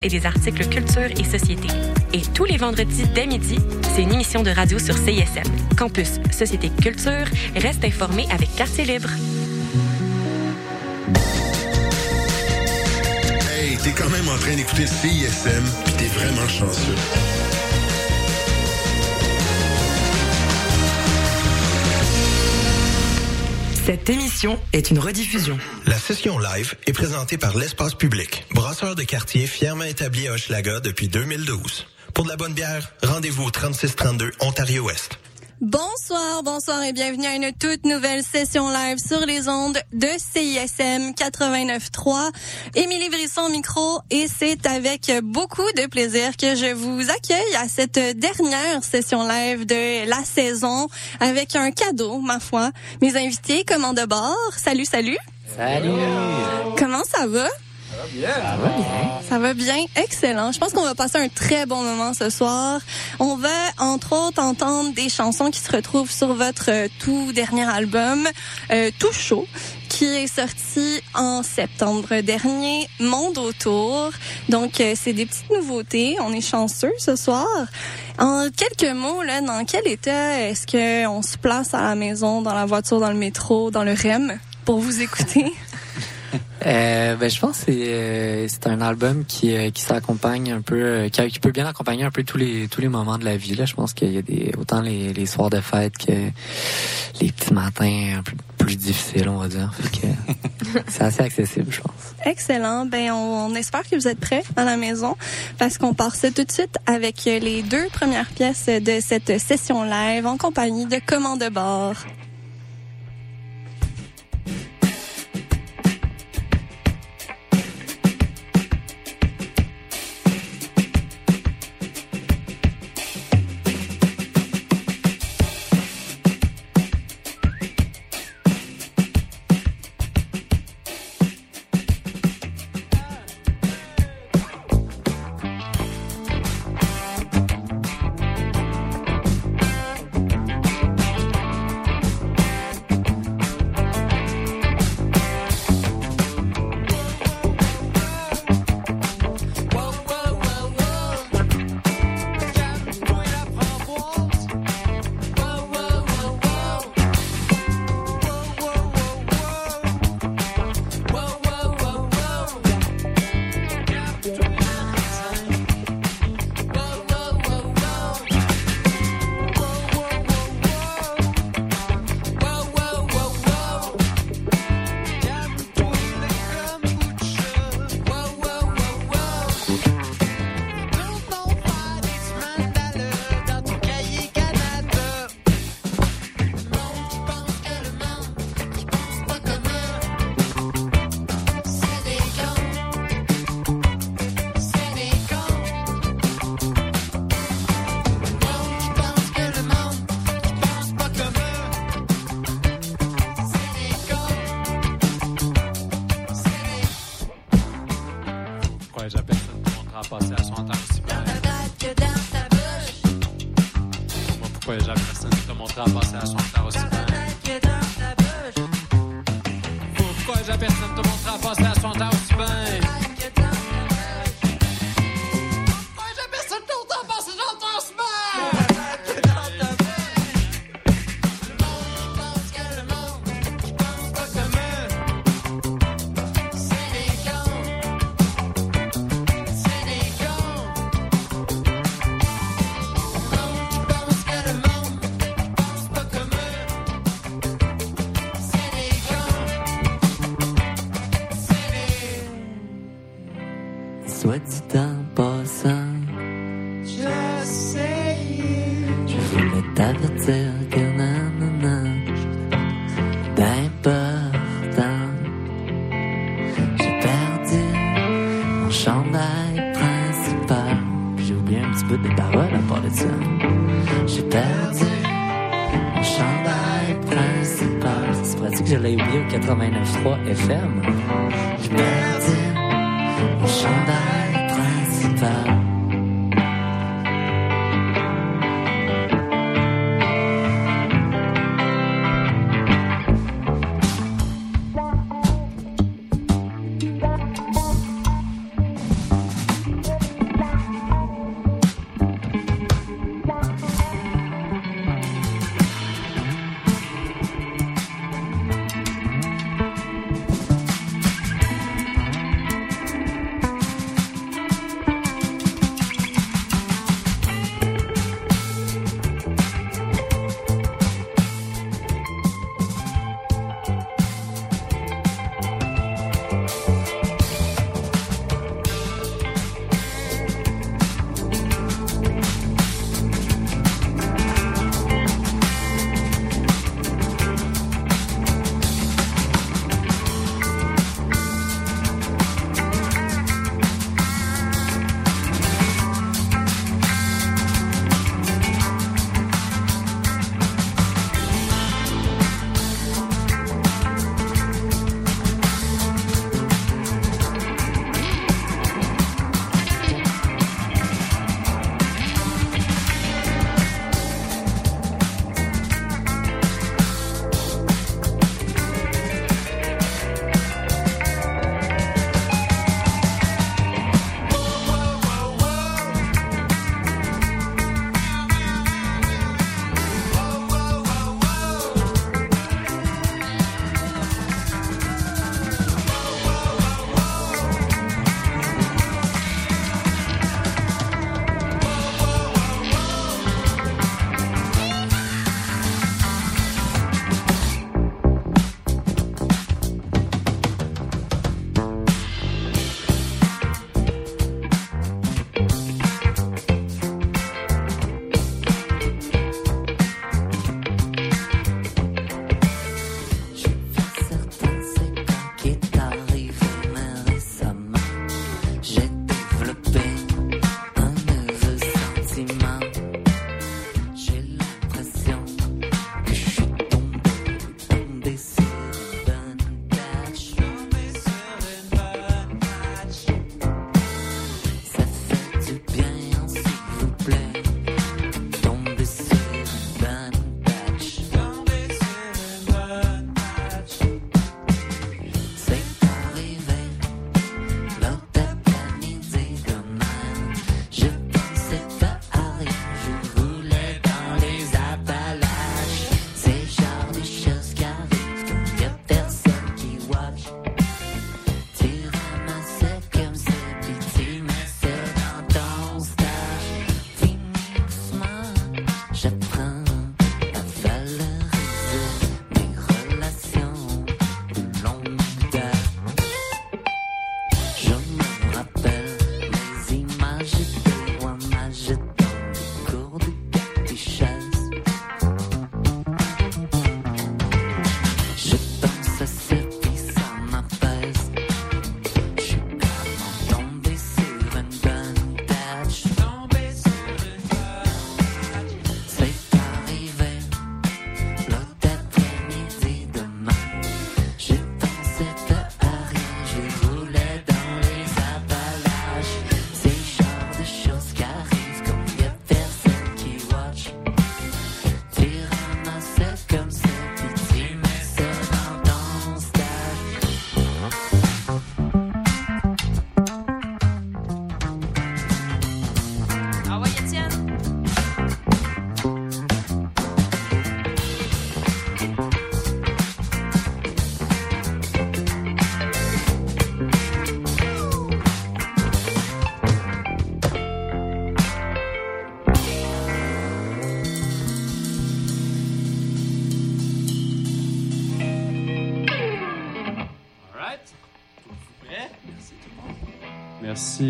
et des articles culture et société. Et tous les vendredis dès midi, c'est une émission de radio sur CISM. Campus Société Culture, reste informé avec Quartier Libre. Hey, t'es quand même en train d'écouter CISM, puis t'es vraiment chanceux. Cette émission est une rediffusion. La session live est présentée par l'Espace Public, brasseur de quartier fièrement établi à Hochelaga depuis 2012. Pour de la bonne bière, rendez-vous au 3632 Ontario-Ouest. Bonsoir, bonsoir et bienvenue à une toute nouvelle session live sur les ondes de CISM 89.3. Émilie Brisson micro et c'est avec beaucoup de plaisir que je vous accueille à cette dernière session live de la saison avec un cadeau, ma foi. Mes invités, comment de bord? Salut, salut. Salut. Comment ça va? Ça va bien? Ça va bien, excellent. Je pense qu'on va passer un très bon moment ce soir. On va entre autres entendre des chansons qui se retrouvent sur votre euh, tout dernier album, euh, Tout chaud, qui est sorti en septembre dernier, Monde autour. Donc euh, c'est des petites nouveautés. On est chanceux ce soir. En quelques mots, là, dans quel état est-ce que on se place à la maison, dans la voiture, dans le métro, dans le REM pour vous écouter? Euh, ben, je pense que c'est euh, c'est un album qui euh, qui s'accompagne un peu qui, qui peut bien accompagner un peu tous les tous les moments de la vie là. Je pense qu'il y a des autant les, les soirs de fête que les petits matins un peu plus difficiles, on va dire. Fait que c'est assez accessible, je pense. Excellent. Ben, on, on espère que vous êtes prêts à la maison parce qu'on part ça tout de suite avec les deux premières pièces de cette session live en compagnie de Commande de bord.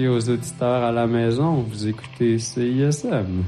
Aux auditeurs à la maison. Vous écoutez CISM.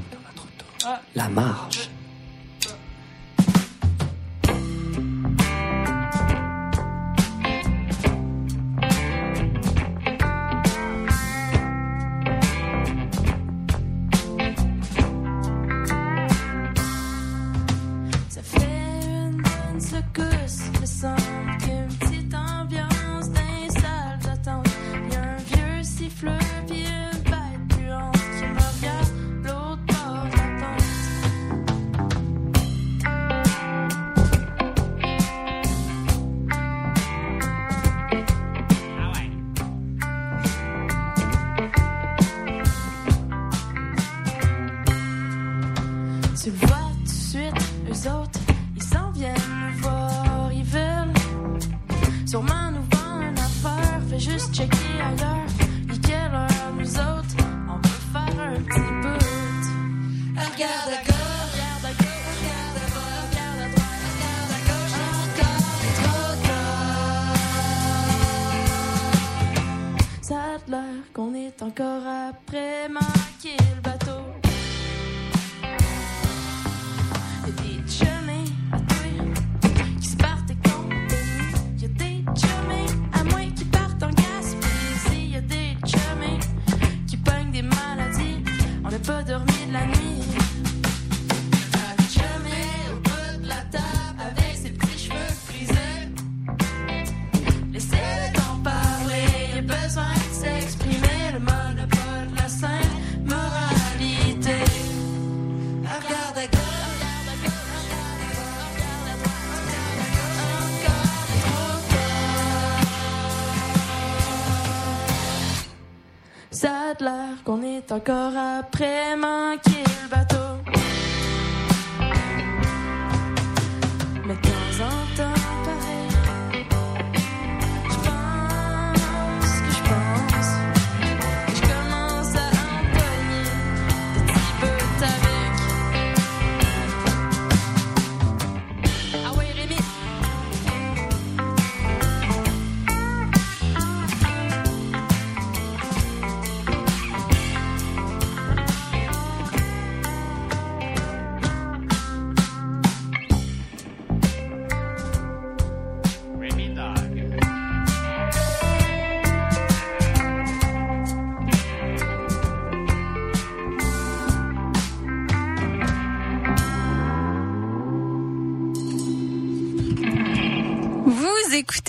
Encore après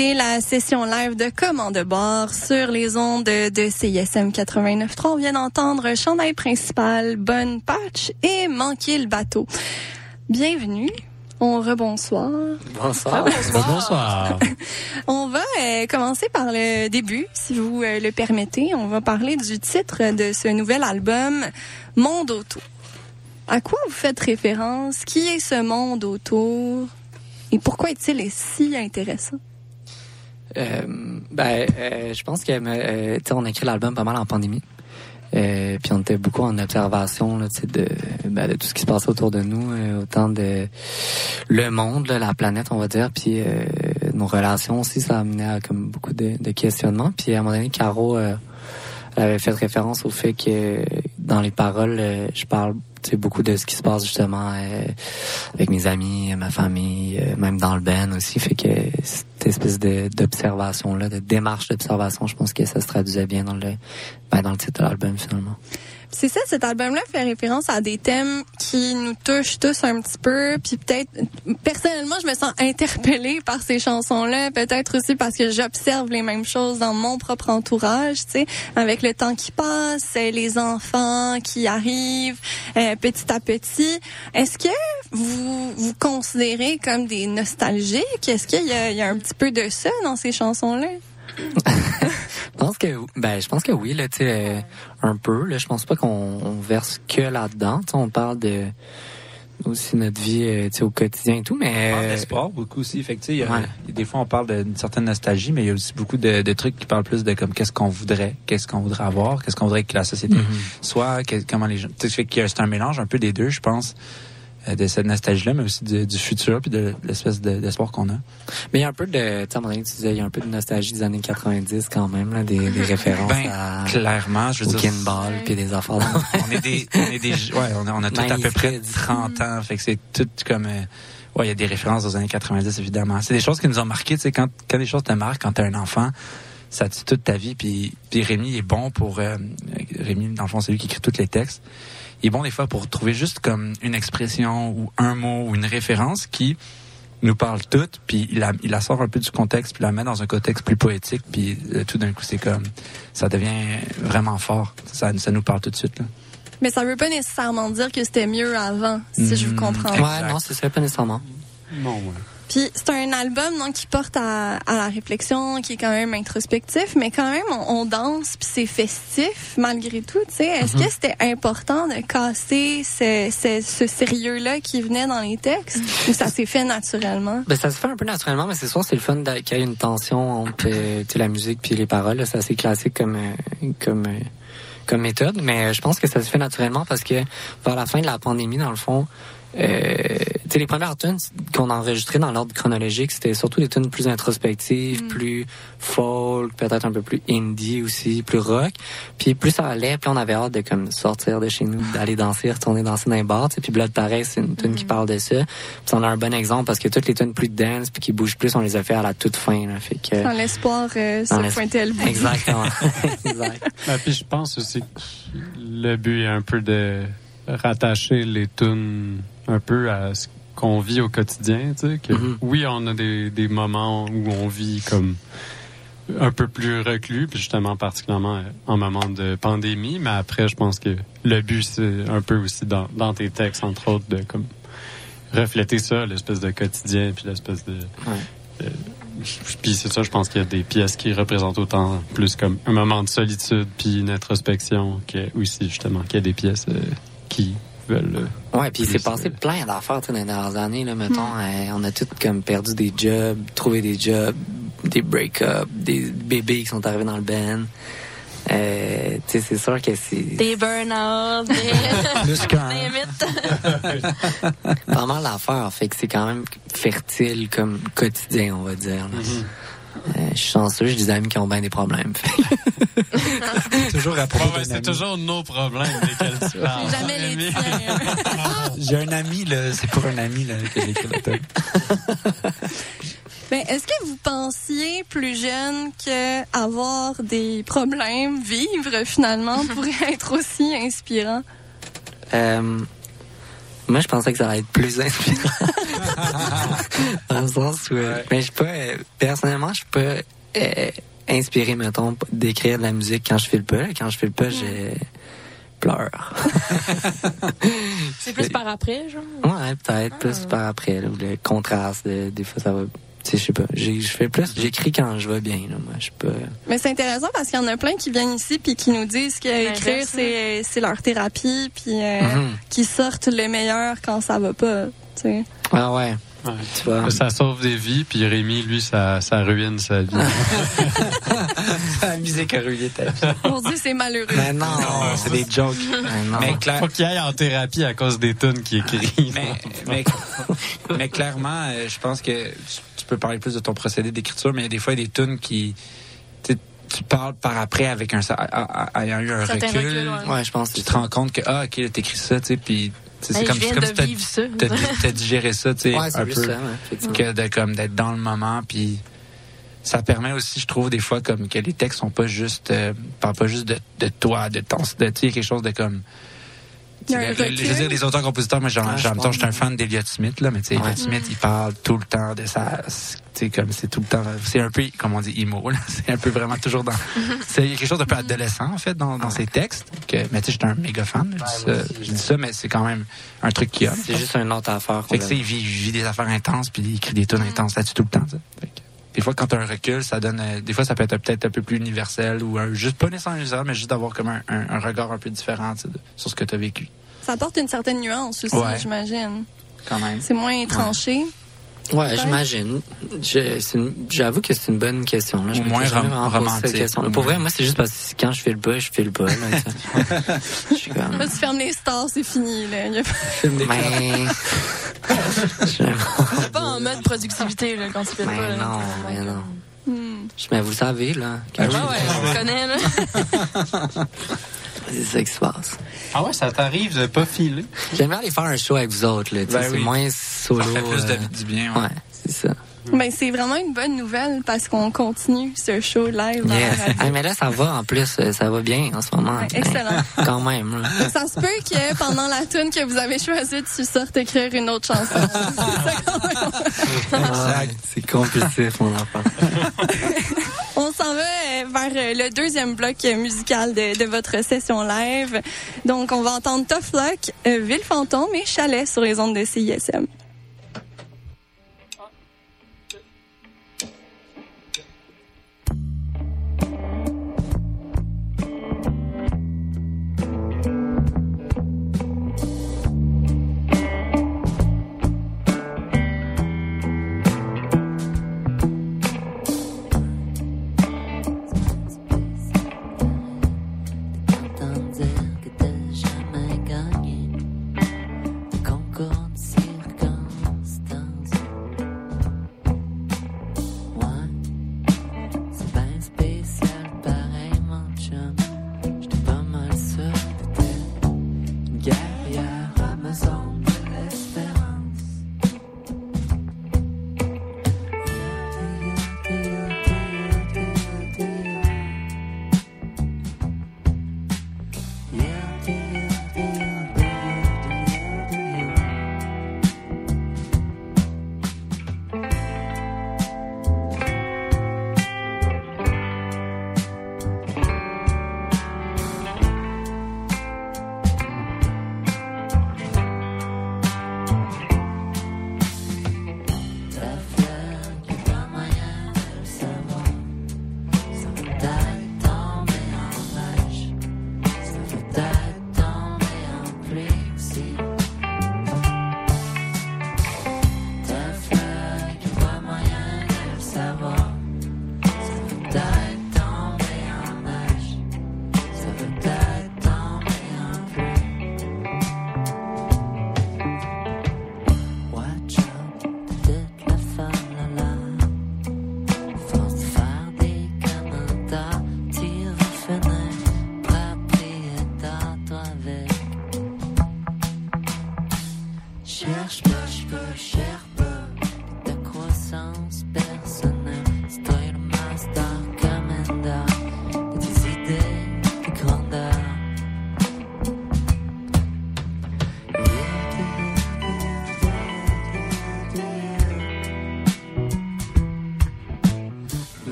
La session live de Commande de bord sur les ondes de CISM 89.3. On vient d'entendre Chandail principal, Bonne Patch et Manquer le bateau. Bienvenue. On rebonsoir. Bonsoir. Bonsoir. On va euh, commencer par le début, si vous euh, le permettez. On va parler du titre de ce nouvel album, Monde autour. À quoi vous faites référence? Qui est ce monde autour? Et pourquoi est-il si intéressant? Euh, ben, euh, je pense que euh, on a écrit l'album pas mal en pandémie. Puis on était beaucoup en observation ben, de tout ce qui se passait autour de nous, autant de le monde, la planète, on va dire, puis nos relations aussi, ça a amené à beaucoup de, questionnements. Puis à un moment donné, Caro avait fait référence au fait que dans les paroles, je parle tu beaucoup de ce qui se passe justement euh, avec mes amis, ma famille, euh, même dans le ben aussi. Fait que cette espèce d'observation là, de démarche d'observation, je pense que ça se traduisait bien dans le ben, dans le titre de l'album finalement. C'est ça, cet album-là fait référence à des thèmes qui nous touchent tous un petit peu, puis peut-être, personnellement, je me sens interpellée par ces chansons-là, peut-être aussi parce que j'observe les mêmes choses dans mon propre entourage, tu sais, avec le temps qui passe, les enfants qui arrivent euh, petit à petit. Est-ce que vous vous considérez comme des nostalgiques? Est-ce qu'il y, a- un petit peu de ça dans ces chansons-là? Je pense que ben je pense que oui là tu euh, un peu là je pense pas qu'on on verse que là-dedans on parle de aussi notre vie euh, au quotidien et tout mais On parle euh, d'espoir beaucoup aussi. Fait que, y a- Ouais. des fois, on parle d'une certaine nostalgie, mais il y a aussi beaucoup de, de trucs qui parlent plus de comme qu'est-ce qu'on voudrait, qu'est-ce qu'on voudrait avoir, qu'est-ce qu'on voudrait que la société Mhm. soit, que- comment les gens. C'est un mélange un peu des deux, je pense. Euh, de cette nostalgie-là, mais aussi du, du futur puis de l'espèce de- d'espoir qu'on a. Mais il y a un peu de, tu sais, tu disais, il y a un peu de nostalgie des années 90 quand même, là, des, des références Ben, à, clairement, je veux dire. Kinball puis des affaires. de- on est des, on est des, ouais, on a, on a tout à peu près 30 ans, fait que c'est tout comme, euh, ouais, il y a des références aux années 90 évidemment. C'est des choses qui nous ont marqué, tu sais, quand, quand des choses te marquent quand t'es un enfant, ça tue toute ta vie. Puis, puis Rémi est bon pour, euh, Rémi dans le fond c'est lui qui écrit tous les textes. Il est bon des fois pour trouver juste comme une expression ou un mot ou une référence qui nous parle toute, puis il la, il la sort un peu du contexte, puis la met dans un contexte plus poétique, puis euh, tout d'un coup c'est comme ça devient vraiment fort. Ça, ça nous parle tout de suite. Là. Mais ça veut pas nécessairement dire que c'était mieux avant, si je vous Mm. comprends. Ouais, non, c'est ça, pas nécessairement. Non, ouais. Puis c'est un album donc qui porte à, à la réflexion, qui est quand même introspectif, mais quand même on, on danse puis c'est festif malgré tout. Tu sais, est-ce Mhm. que c'était important de casser ce, ce, ce sérieux-là qui venait dans les textes ou ça s'est fait naturellement? Ben, ça se fait un peu naturellement, mais c'est sûr, c'est le fun qu'il y ait une tension entre euh, tu sais, la musique puis les paroles. là. C'est assez classique comme, euh, comme, euh, comme méthode, mais je pense que ça se fait naturellement parce que vers la fin de la pandémie, dans le fond, euh, tu sais, les premières tunes qu'on a enregistrées dans l'ordre chronologique, c'était surtout des tunes plus introspectives, plus folk, peut-être un peu plus indie aussi, plus rock. Puis plus ça allait, plus on avait hâte de comme sortir de chez nous, d'aller danser, retourner danser dans les bars. tu sais. Puis Blood Pareil, c'est une tune qui parle de ça. Puis on a un bon exemple parce que toutes les tunes plus dance puis qui bougent plus, on les a fait à la toute fin. Là. Fait que Dans l'espoir euh, Dans se pointer le bout. exactement. exact. Ben, puis je pense aussi que le but est un peu de rattacher les tunes un peu à ce qu'on vit au quotidien, tu sais, que Mhm. oui, on a des, des moments où on vit comme un peu plus reclus, puis justement particulièrement euh, en moment de pandémie, mais après, je pense que le but, c'est un peu aussi dans, dans tes textes, entre autres, de comme refléter ça, l'espèce de quotidien, puis l'espèce de... euh, puis c'est ça, je pense qu'il y a des pièces qui représentent autant plus comme un moment de solitude puis une introspection que aussi justement qu'il y a des pièces euh, qui veulent. euh, Ouais, puis il s'est passé euh, plein d'affaires tu sais, dans les dernières années. Là, mettons, euh, on a tous comme perdu des jobs, trouvé des jobs, des break-ups, des bébés qui sont arrivés dans le band. Euh, tu sais, c'est sûr que c'est Des burn-out, des... Plus pas mal d'affaires. Fait que c'est quand même fertile comme quotidien, on va dire. là. Euh, je suis chanceux, j'ai des amis qui ont bien des problèmes. Toujours à propos Ouais, c'est toujours nos problèmes desquels tu parles. Jamais les tiens. J'ai un ami, là, c'est pour un ami là, que j'ai écrit. Ben, est-ce que vous pensiez plus jeune que avoir des problèmes, vivre finalement, pourrait être aussi inspirant? Euh, moi, je pensais que ça allait être plus inspirant. Dans le sens où, euh, mais je euh, personnellement, je suis pas euh, inspiré, mettons, d'écrire de la musique quand je file pas. Quand je file pas, je pleure. C'est plus par après, genre? Ouais, peut-être plus par après, là, ou le contraste. de- des fois, ça va. Tu sais, je sais pas. J'ai- Je fais plus. J'écris quand je vais bien. Là, moi, je. Mais c'est intéressant parce qu'il y en a plein qui viennent ici puis qui nous disent que écrire L'inverse, c'est c'est leur thérapie puis euh, Mhm. qui sortent le meilleur quand ça va pas. Tu sais. Ah ouais. Ouais. Tu vois. Ça sauve des vies, puis Rémi, lui, ça, ça ruine sa vie. La musique a ruiné ta vie. Mon Dieu, c'est malheureux. Mais non. Non, c'est des jokes. Mais non. Mais, clair- Faut qu'il aille en thérapie à cause des tunes qu'il écrit. mais, mais, mais clairement, euh, je pense que peux parler plus de ton procédé d'écriture, mais il y a des fois il y a des tunes qui. tu parles par après avec un. Ayant eu un recul, recul, ouais. Ouais, je pense. tu te rends compte que, ah, ok, t'écris ça, tu sais, puis. C'est Hey, comme, comme si t'as- vivre ça. t'as t'as digéré ça, tu sais, Ouais, c'est un peu. ça, ouais, que de comme d'être dans le moment puis ça permet aussi je trouve des fois comme que les textes sont pas juste euh, parlent pas juste de, de toi de ton de tu sais quelque chose de comme Il y a un le- le- recul. je veux dire les auteurs compositeurs moi j'en Ouais, je j'en- pense. je suis un fan d'Eliot Smith là mais tu sais Ouais. Elliott Smith il parle tout le temps de sa tu sais comme c'est tout le temps c'est un peu comme on dit emo là c'est un peu vraiment toujours dans c'est il y a quelque chose d'un peu adolescent en fait dans, dans ses textes que mais tu sais j'étais un méga fan je dis ça, je dis ça mais c'est quand même un truc qui a C'est juste une autre affaire. fait que, tu sais, il vit, il vit des affaires intenses, puis il écrit des tunes intenses là-dessus tout le temps. tu sais. Fait que, des fois, quand tu as un recul, ça donne. euh, des fois, ça peut être peut-être un peu plus universel ou un, juste pas nécessairement universel, mais juste d'avoir comme un, un- un regard un peu différent de- sur ce que tu as vécu. Ça apporte une certaine nuance aussi, Ouais. j'imagine. Quand même. C'est moins tranché. Ouais, peut-être? j'imagine. Je- J'avoue que c'est une bonne question. Là. Je Au moins rom- vraiment posé cette romantique. question-là. Pour vrai, moi, c'est juste parce que quand je fais le pas, je fais le pas. Là, je suis comme... Tu fermes les stars, c'est fini. Là. Il y a pas- Mais... T'es pas en mode productivité là, quand tu fais le Mais pas. là. non, mais non. Hmm. Je- Mais vous savez, là. Ah quand ouais, je- on connaît, là. C'est ça qui se passe. Ah ouais, ça t'arrive de pas filer? J'aimerais aller faire un show avec vous autres, là. Ben c'est oui. moins solo. Ça fait plus de- euh, du bien. ouais. Ouais, c'est ça. Ben, c'est vraiment une bonne nouvelle parce qu'on continue ce show live. Yes. Ah, mais là, ça va, en plus, euh, ça va bien en ce moment. Ouais, excellent. Quand même, là. Ça se peut que pendant la tune que vous avez choisie, tu sortes écrire une autre chanson. C'est compulsif, mon enfant. On s'en va euh, vers euh, le deuxième bloc musical de, de votre session live. Donc, on va entendre Tough Luck, Ville Fantôme et Chalet sur les ondes de CISM.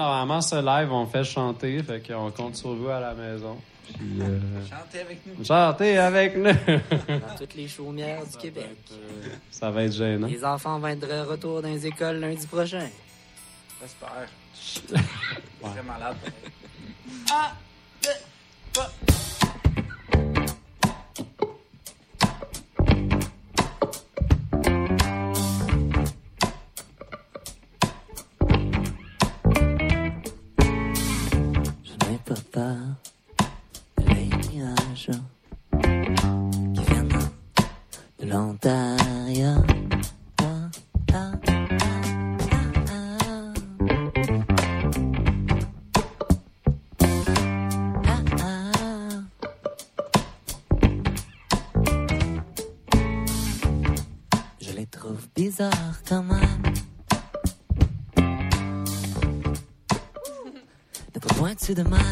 Normalement, ce live, on fait chanter, fait qu'on compte sur vous à la maison. Puis, euh... Chantez avec nous. Chantez avec nous. Dans toutes les chaumières du Québec. Ça va être gênant. Les enfants vont être de retour dans les écoles lundi prochain. J'espère. Très malade. Ah! De pas loin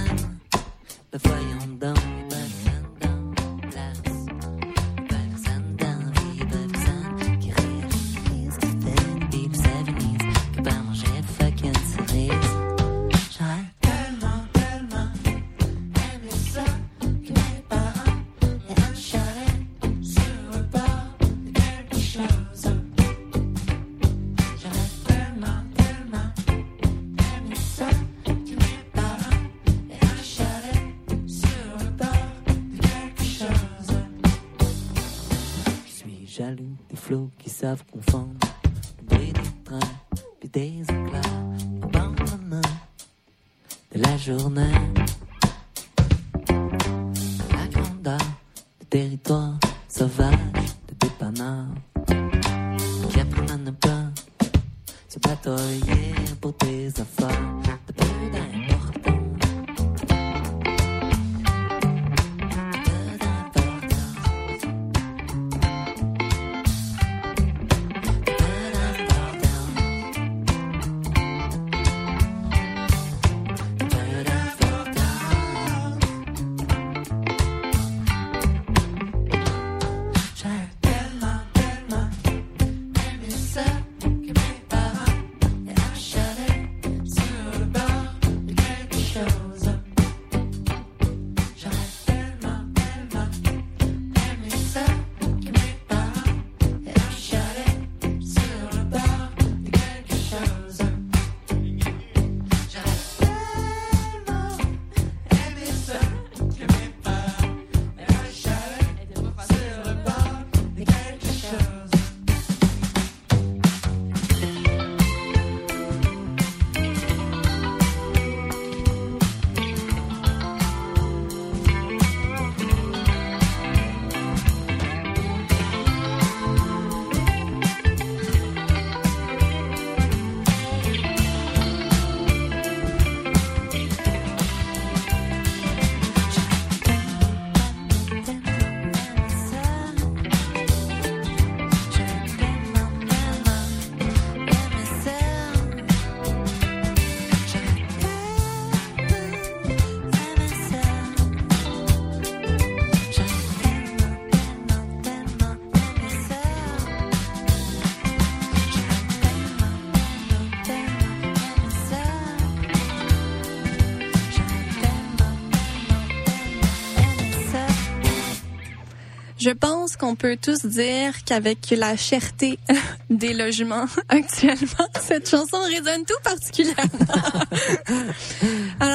Je pense qu'on peut tous dire qu'avec la cherté des logements actuellement, cette chanson résonne tout particulièrement.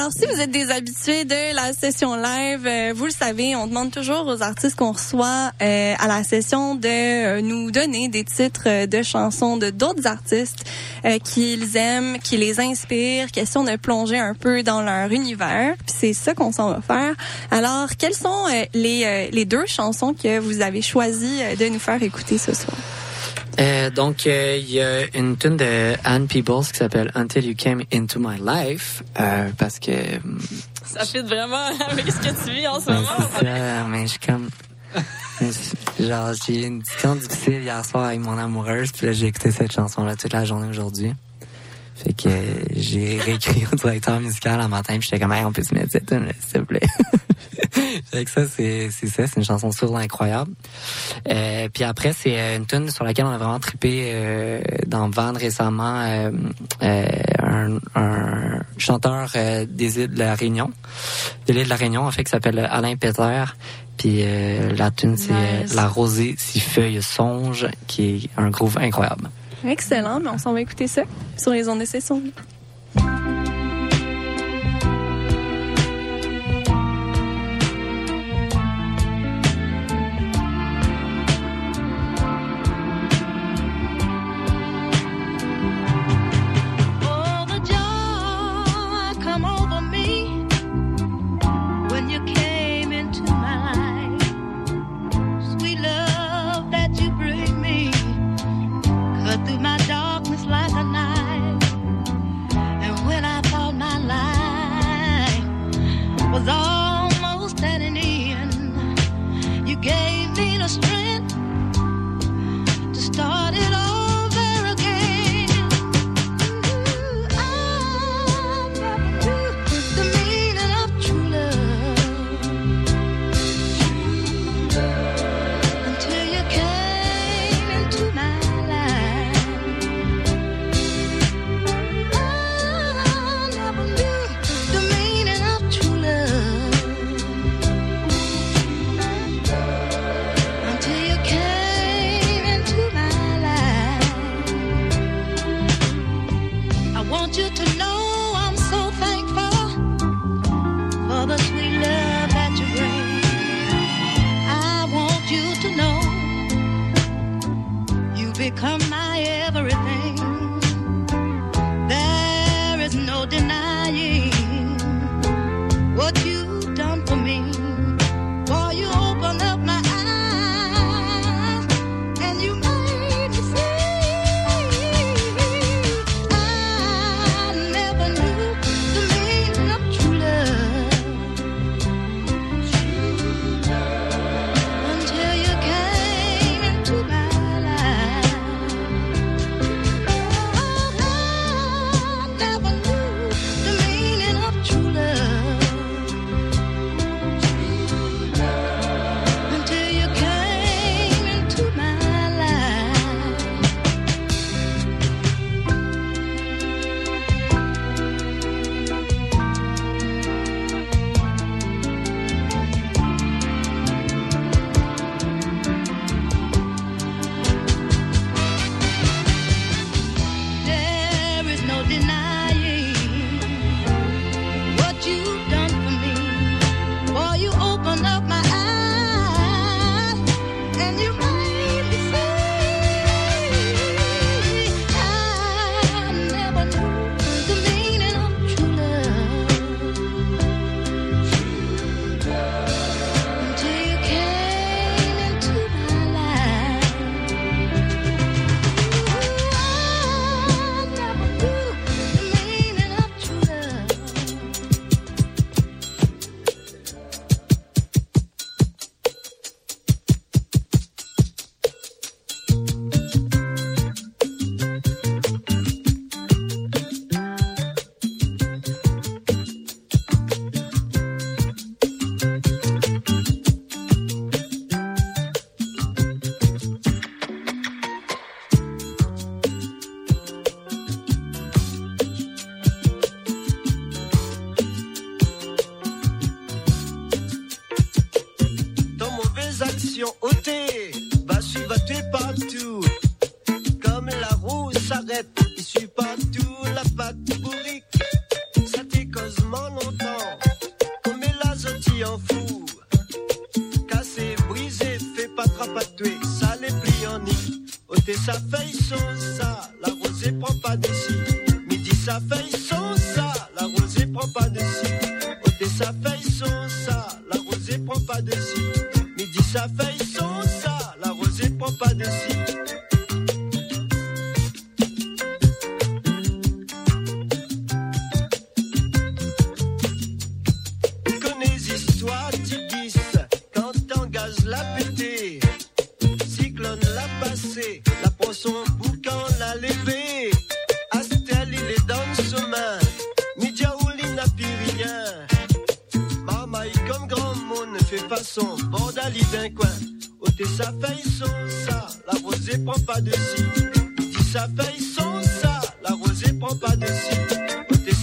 Alors, si vous êtes des habitués de la session live, euh, vous le savez, on demande toujours aux artistes qu'on reçoit euh, à la session de euh, nous donner des titres euh, de chansons de d'autres artistes euh, qu'ils aiment, qui les inspirent, question de plonger un peu dans leur univers. Puis c'est ça qu'on s'en va faire. Alors, quelles sont euh, les, les deux chansons que vous avez choisi de nous faire écouter ce soir? Euh, donc, euh, il y a une tune de Anne Peebles qui s'appelle Until You Came Into My Life, euh, parce que... hum, Ça fit vraiment avec ce que tu vis en ce ben, moment. ça, mais je suis comme... Genre, j'ai eu une discussion difficile hier soir avec mon amoureuse, puis là, j'ai écouté cette chanson-là toute la journée aujourd'hui. Fait que j'ai réécrit au directeur musical un matin, puis j'étais comme, hey, on peut se mettre cette tune s'il te plaît. fait que ça, c'est c'est ça, c'est une chanson sourde incroyable. Euh, puis après, c'est euh, une tune sur laquelle on a vraiment trippé euh, dans Van récemment, euh, euh, un, un chanteur euh, des îles de la Réunion, de l'île de la Réunion, en fait, qui s'appelle Alain Peter. Puis euh, la tune, c'est Nice. La rosée six feuilles songe, qui est un groove incroyable. Excellent, mais on s'en va écouter ça sur les ondes de session.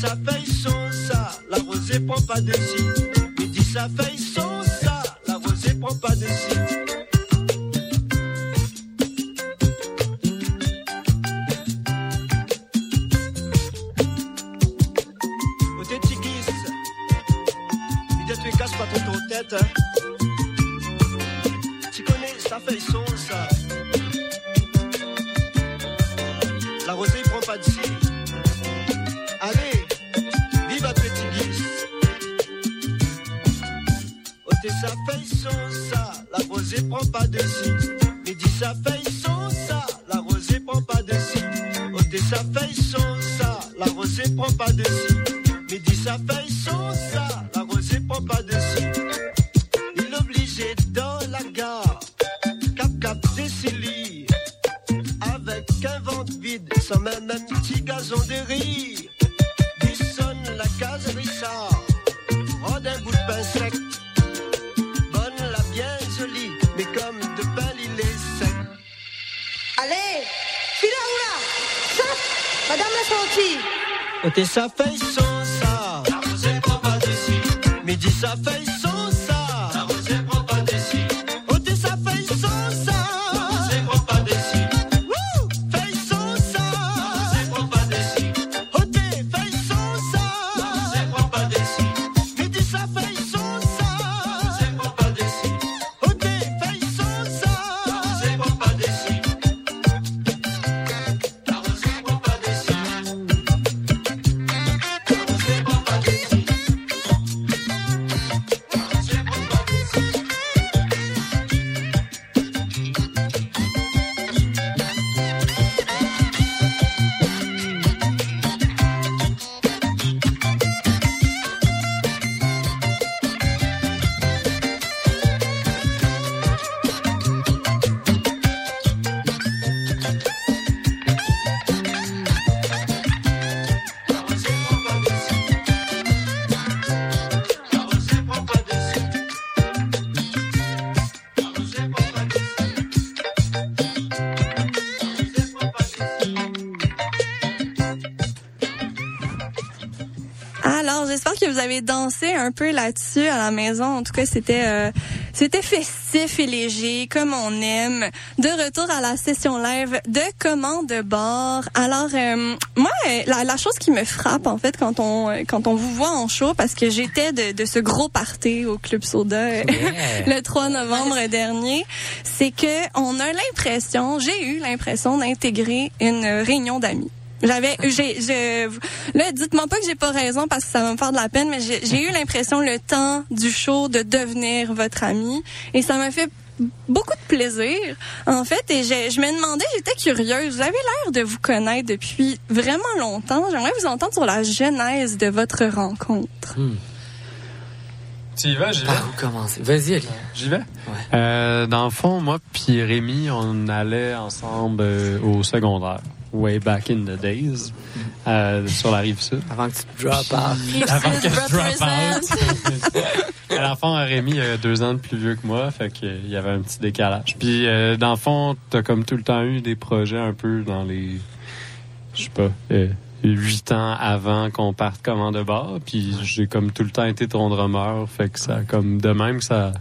sa feuille sans ça, la rosée prend pas de si. Midi sa feuille avez dansé un peu là-dessus à la maison. En tout cas, c'était euh, c'était festif et léger, comme on aime. De retour à la session live de commande de bord. Alors, euh, moi, euh, la, la chose qui me frappe en fait quand on euh, quand on vous voit en show, parce que j'étais de, de ce gros party au Club Soda euh, le 3 novembre dernier, c'est que on a l'impression, j'ai eu l'impression d'intégrer une réunion d'amis. J'avais, j'ai, je, là, dites-moi pas que j'ai pas raison parce que ça va me faire de la peine, mais j'ai eu l'impression le temps du show de devenir votre ami et ça m'a fait beaucoup de plaisir, en fait, et je, je me demandais, j'étais curieuse, vous avez l'air de vous connaître depuis vraiment longtemps. J'aimerais vous entendre sur la genèse de votre rencontre. Tu y vas, j'y vais. Par où commencer? Vas-y, Ali. J'y vais? Euh, dans le fond, moi puis Rémi, on allait ensemble euh, au secondaire. Way back in the days. euh, sur la rive sud. Avant que tu te drop out. Avant que je drop out. À l'enfant, Rémi a deux ans de plus vieux que moi, fait qu'il y avait un petit décalage. Puis, euh, dans le fond, t'as comme tout le temps eu des projets un peu dans les, je sais pas, euh, huit ans avant qu'on parte comment de bord. Puis, j'ai comme tout le temps été ton drummer, fait que ça, comme de même, que ça.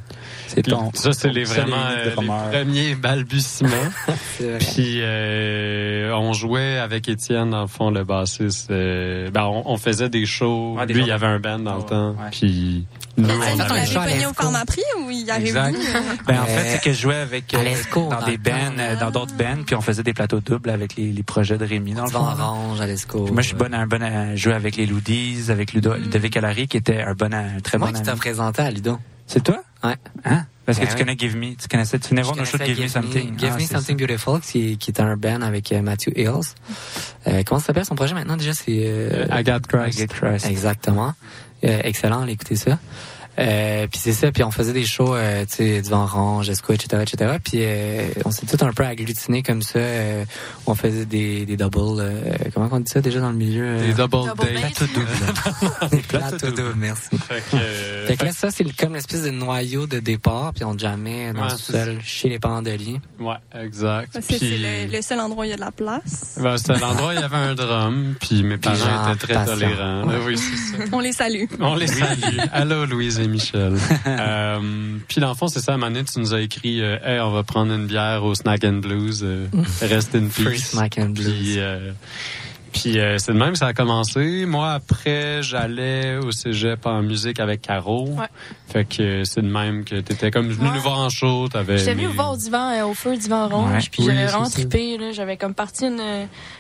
C'est ton- Ça, c'est les vraiment euh, les premiers balbutiements. Vrai. Puis euh, on jouait avec Étienne dans le fond le bassiste. euh, ben on, on faisait des shows. Ouais, des Lui il y avait un band dans le temps. Puis nous Vous on fait pogné au Pharmaprix ou y Exact. arrivez-vous? Ben, en Euh, fait, c'est que je jouais avec, euh, Alesco, dans dans des bands, euh, dans d'autres bands, puis on faisait des plateaux doubles avec les, les projets de Rémi, dans le Vent fond. Orange, Alesco. Puis moi, je suis bonne à, bonne à jouer avec les Loodies, avec Ludo, Ludovic Allary, qui était un bon, un très Moi bon qui t'ai présenté à Ludo. C'est toi? Ouais. Hein? Parce que Ben tu oui. connais Give Me. Tu connaissais, tu venais voir nos shows de Give Me Something. Give Ah, Me Something Beautiful, qui, qui est un band avec euh, Matthew Hills. Euh, comment ça s'appelle son projet maintenant déjà? C'est euh, Agathe Christ. Agathe Christ. Exactement. Euh, excellent, allez écouter ça. Euh, puis c'est ça, puis on faisait des shows, euh, tu sais, du vent orange, Esco, etc., etc. Puis euh, on s'est tout un peu agglutinés comme ça. euh, on faisait des, des doubles, euh, comment on dit ça déjà dans le milieu? euh? Des double, Double dates. date. Plateau double. Des plateaux doubles, merci. Fait que, euh, Fait que là, ça, c'est comme l'espèce de noyau de départ, puis on jamais dans Ouais, le c'est sol chez les parents de lit. ouais, exact. Parce que c'est Puis, le, le seul endroit où il y a de la place. ben, c'était l'endroit où il y avait un drum, puis mes parents genre étaient très patient. tolérants. Oui, c'est ça. On les salue. On les salue. Allô, Louise et Michel. euh, puis, dans le fond, c'est ça, donné, tu nous as écrit euh, Hey, on va prendre une bière au Snack and Blues. euh, rest in Free peace. Snack and Blues. Puis, euh, puis euh, c'est de même que ça a commencé. Moi, après, j'allais au cégep en musique avec Caro. Ouais. Fait que euh, c'est de même que t'étais comme venu Ouais. nous voir en show. T'avais J'étais venu vous voir au divan, euh, au feu divan orange, Ouais. puis Oui, j'avais vraiment trippé. là. J'avais comme parti une,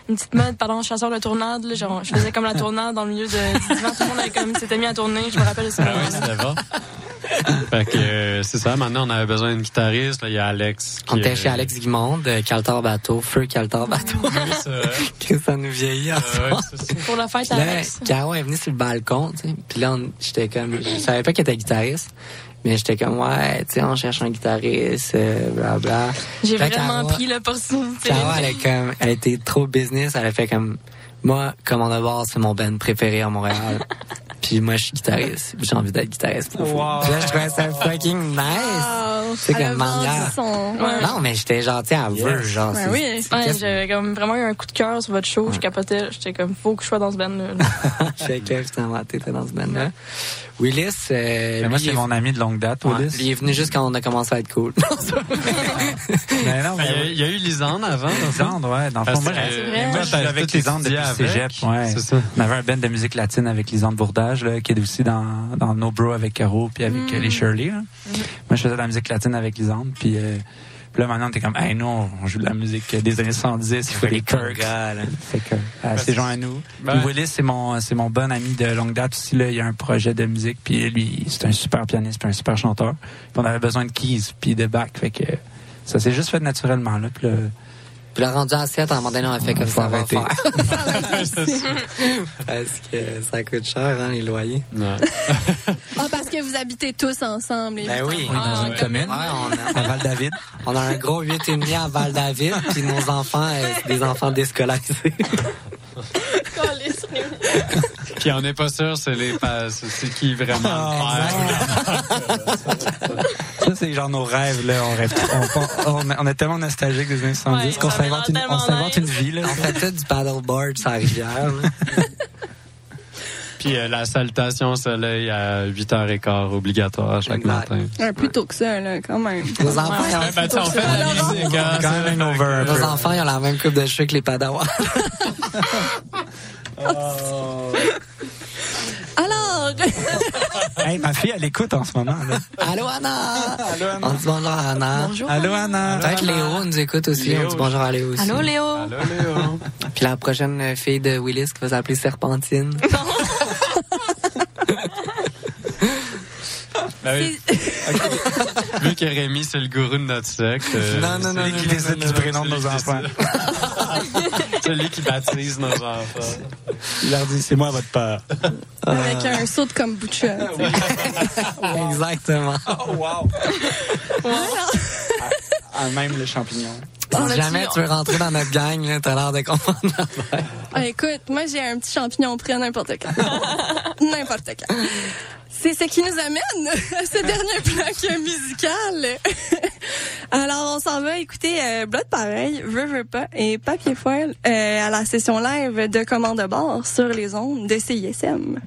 une petite mode, pardon, chasseur de tournade. Là, genre, je faisais comme la tournade dans le milieu de, du divan. Tout le monde avait comme s'était mis à tourner. Je me rappelle de ça. Ah oui, c'était bon. fait que euh, c'est ça. Maintenant, on avait besoin d'une guitariste. Là, il y a Alex. On était euh, chez Alex Guimond, Caltar Bateau, Feu Caltar Bateau. Oui, c'est vrai. que ça nous vieillit ouais, moment. c'est ça. Pour la fête à là, Alex. Caro est venue sur le balcon, tu sais. Puis là, on- j'étais comme, je savais pas qu'elle était guitariste. Mais j'étais comme, ouais, tu sais, on cherche un guitariste, euh, bla bla. J'ai vraiment Caro- pris l'opportunité. Caro, elle, est comme, elle était trop business. Elle a fait comme, moi, comme on a voir, c'est mon band préféré à Montréal. Puis moi, je suis guitariste. J'ai envie d'être guitariste. pour vous. Wow. Là, je trouvais ça fucking nice. C'est comme manière. son... Ouais. Non, mais j'étais gentil à veut, genre. Ben oui. c'est- Ouais, j'avais comme vraiment eu un coup de cœur sur votre show. Je capotais. J'étais comme, faut que je sois dans ce band-là. là. Fait que finalement, t'étais dans ce band-là. Willis, euh, Mais moi, c'est mon ami de longue date, Ouais, Willis. il est venu juste quand on a commencé à être cool. Mais non, Ben, Il y, a- mais il y a eu Lisande avant. dans le fond. Lisande, ouais. Dans le fond, moi, suis t'as avec Lisande depuis le avec. cégep, ouais. C'est ça. On avait un band de musique latine avec Lisande Bourdage, là, qui est aussi dans, dans No Bro avec Caro, puis avec euh, les Shirley. là. Moi, je faisais de la musique latine avec Lisande, puis, euh, puis là, maintenant, t'es comme, hey, nous, on joue de la musique des années 70, il faut des perks. Fait que, euh, c'est joint à nous. Ben- Puis Willis, c'est mon, c'est mon bon ami de longue date aussi, là. Il a un projet de musique, puis lui, c'est un super pianiste, puis un super chanteur. Puis on avait besoin de keys, puis de back, fait que, ça s'est juste fait naturellement, là. Puis là, Puis le rendu à 7, à un moment donné, on a fait comme ça va faire. Parce que ça coûte cher, hein, les loyers. Ouais. Ah, parce que vous habitez tous ensemble. Ben oui. on est dans une commune, Ouais, on a, à Val-David. on a un gros 8,5 à Val-David, puis nos enfants, euh, c'est des enfants déscolarisés. Puis on n'est pas sûr c'est les c'est qui vraiment Ah. Ça, c'est genre nos rêves, là. On rêve, on, on, on est tellement nostalgique des années 70 Ouais, qu'on s'invente une, on s'invente une vie, là. On fait tout du paddleboard sur la rivière. Puis euh, la salutation au soleil à 8h15 obligatoire chaque Exact. matin. Un plus tôt que ça, là, quand même. Vos enfants, ils ont- Ouais, ben, fait de la musique, hein, Quand même over enfants, ils ont la même coupe de cheveux que les padawans. Alors, Hey, ma fille, elle écoute en ce moment. Là. Allô, Anna! Allô, Anna. On dit bonjour à Anna. Bonjour. Allô, Anna. Peut-être Léo nous écoute aussi. Léo. On dit bonjour à Léo aussi. Allô, Léo. Allô, Léo. Puis la prochaine fille de Willis qui va s'appeler Serpentine. Ben oui. Vu que Rémi, c'est le gourou de notre secte. euh, Non, non, non, Celui non, qui décide du prénom de nos enfants. Celui qui baptise nos enfants. Il leur dit, c'est moi votre père. avec un saut de kombucha. sais. Exactement. Oh, wow. Ah, même le champignon. On Si jamais tu veux rentrer dans notre gang, là, t'as l'air de comprendre l'affaire. Ah, écoute, moi j'ai un petit champignon prêt n'importe quand. n'importe quand. C'est ce qui nous amène à ce dernier bloc musical. Alors, on s'en va écouter euh, Blood Pareil, Veux, veux pas et Papier Foil euh, à la session live de Commande de bord sur les ondes de CISM.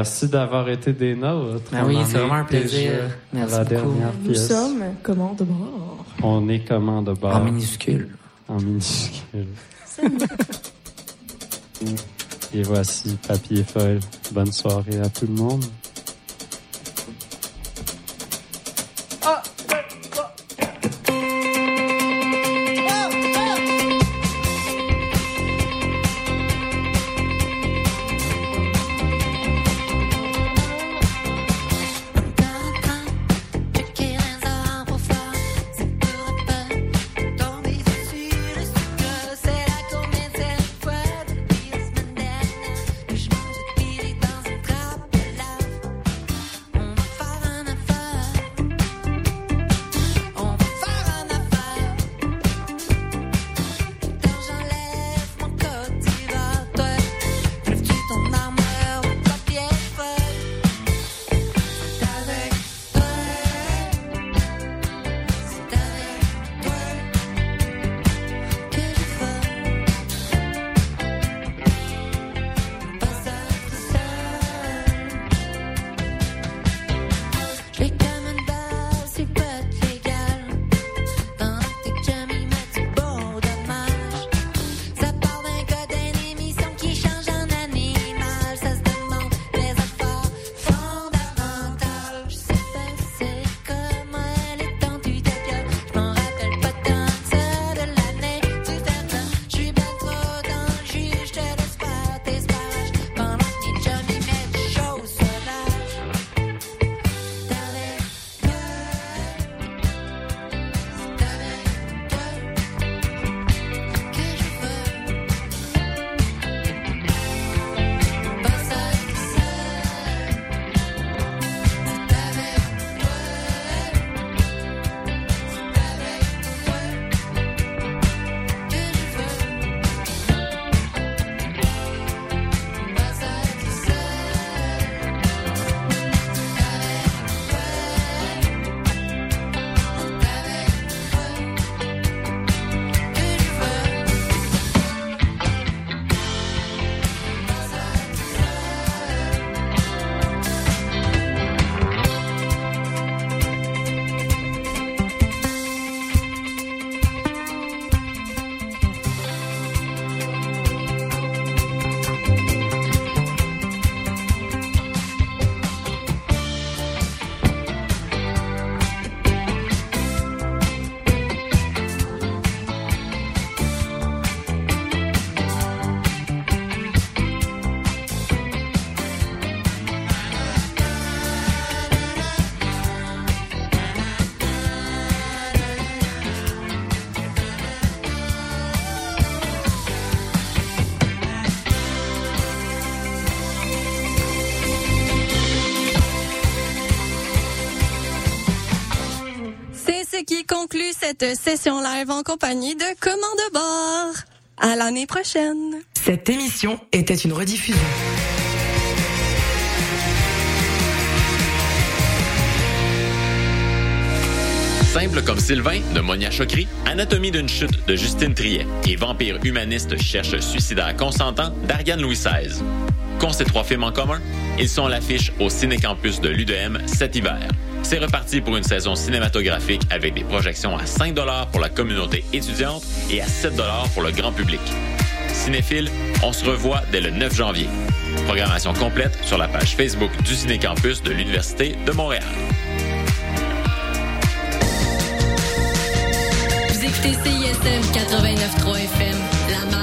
Merci d'avoir été des nôtres. Ben oui, c'est est vraiment un plaisir. Merci la beaucoup. dernière Nous pièce. sommes comment de bord? On est comment de bord? En minuscule. En minuscule. Et voici Papier Feuille. Bonne soirée à tout le monde. Cette session live en compagnie de Commande de bord. À l'année prochaine. Cette émission était une rediffusion. Simple comme Sylvain de Monia Chokri, Anatomie d'une chute de Justine Triet et Vampire humaniste cherche suicidaire consentant d'Ariane Louis XVI. Qu'ont ces trois films en commun? Ils sont à l'affiche au Cinécampus de l'UDM cet hiver. C'est reparti pour une saison cinématographique avec des projections à 5 pour la communauté étudiante et à 7 pour le grand public. Cinéphile, on se revoit dès le 9 janvier. Programmation complète sur la page Facebook du Cinécampus de l'Université de Montréal. Vous écoutez CISM 89.3 FM.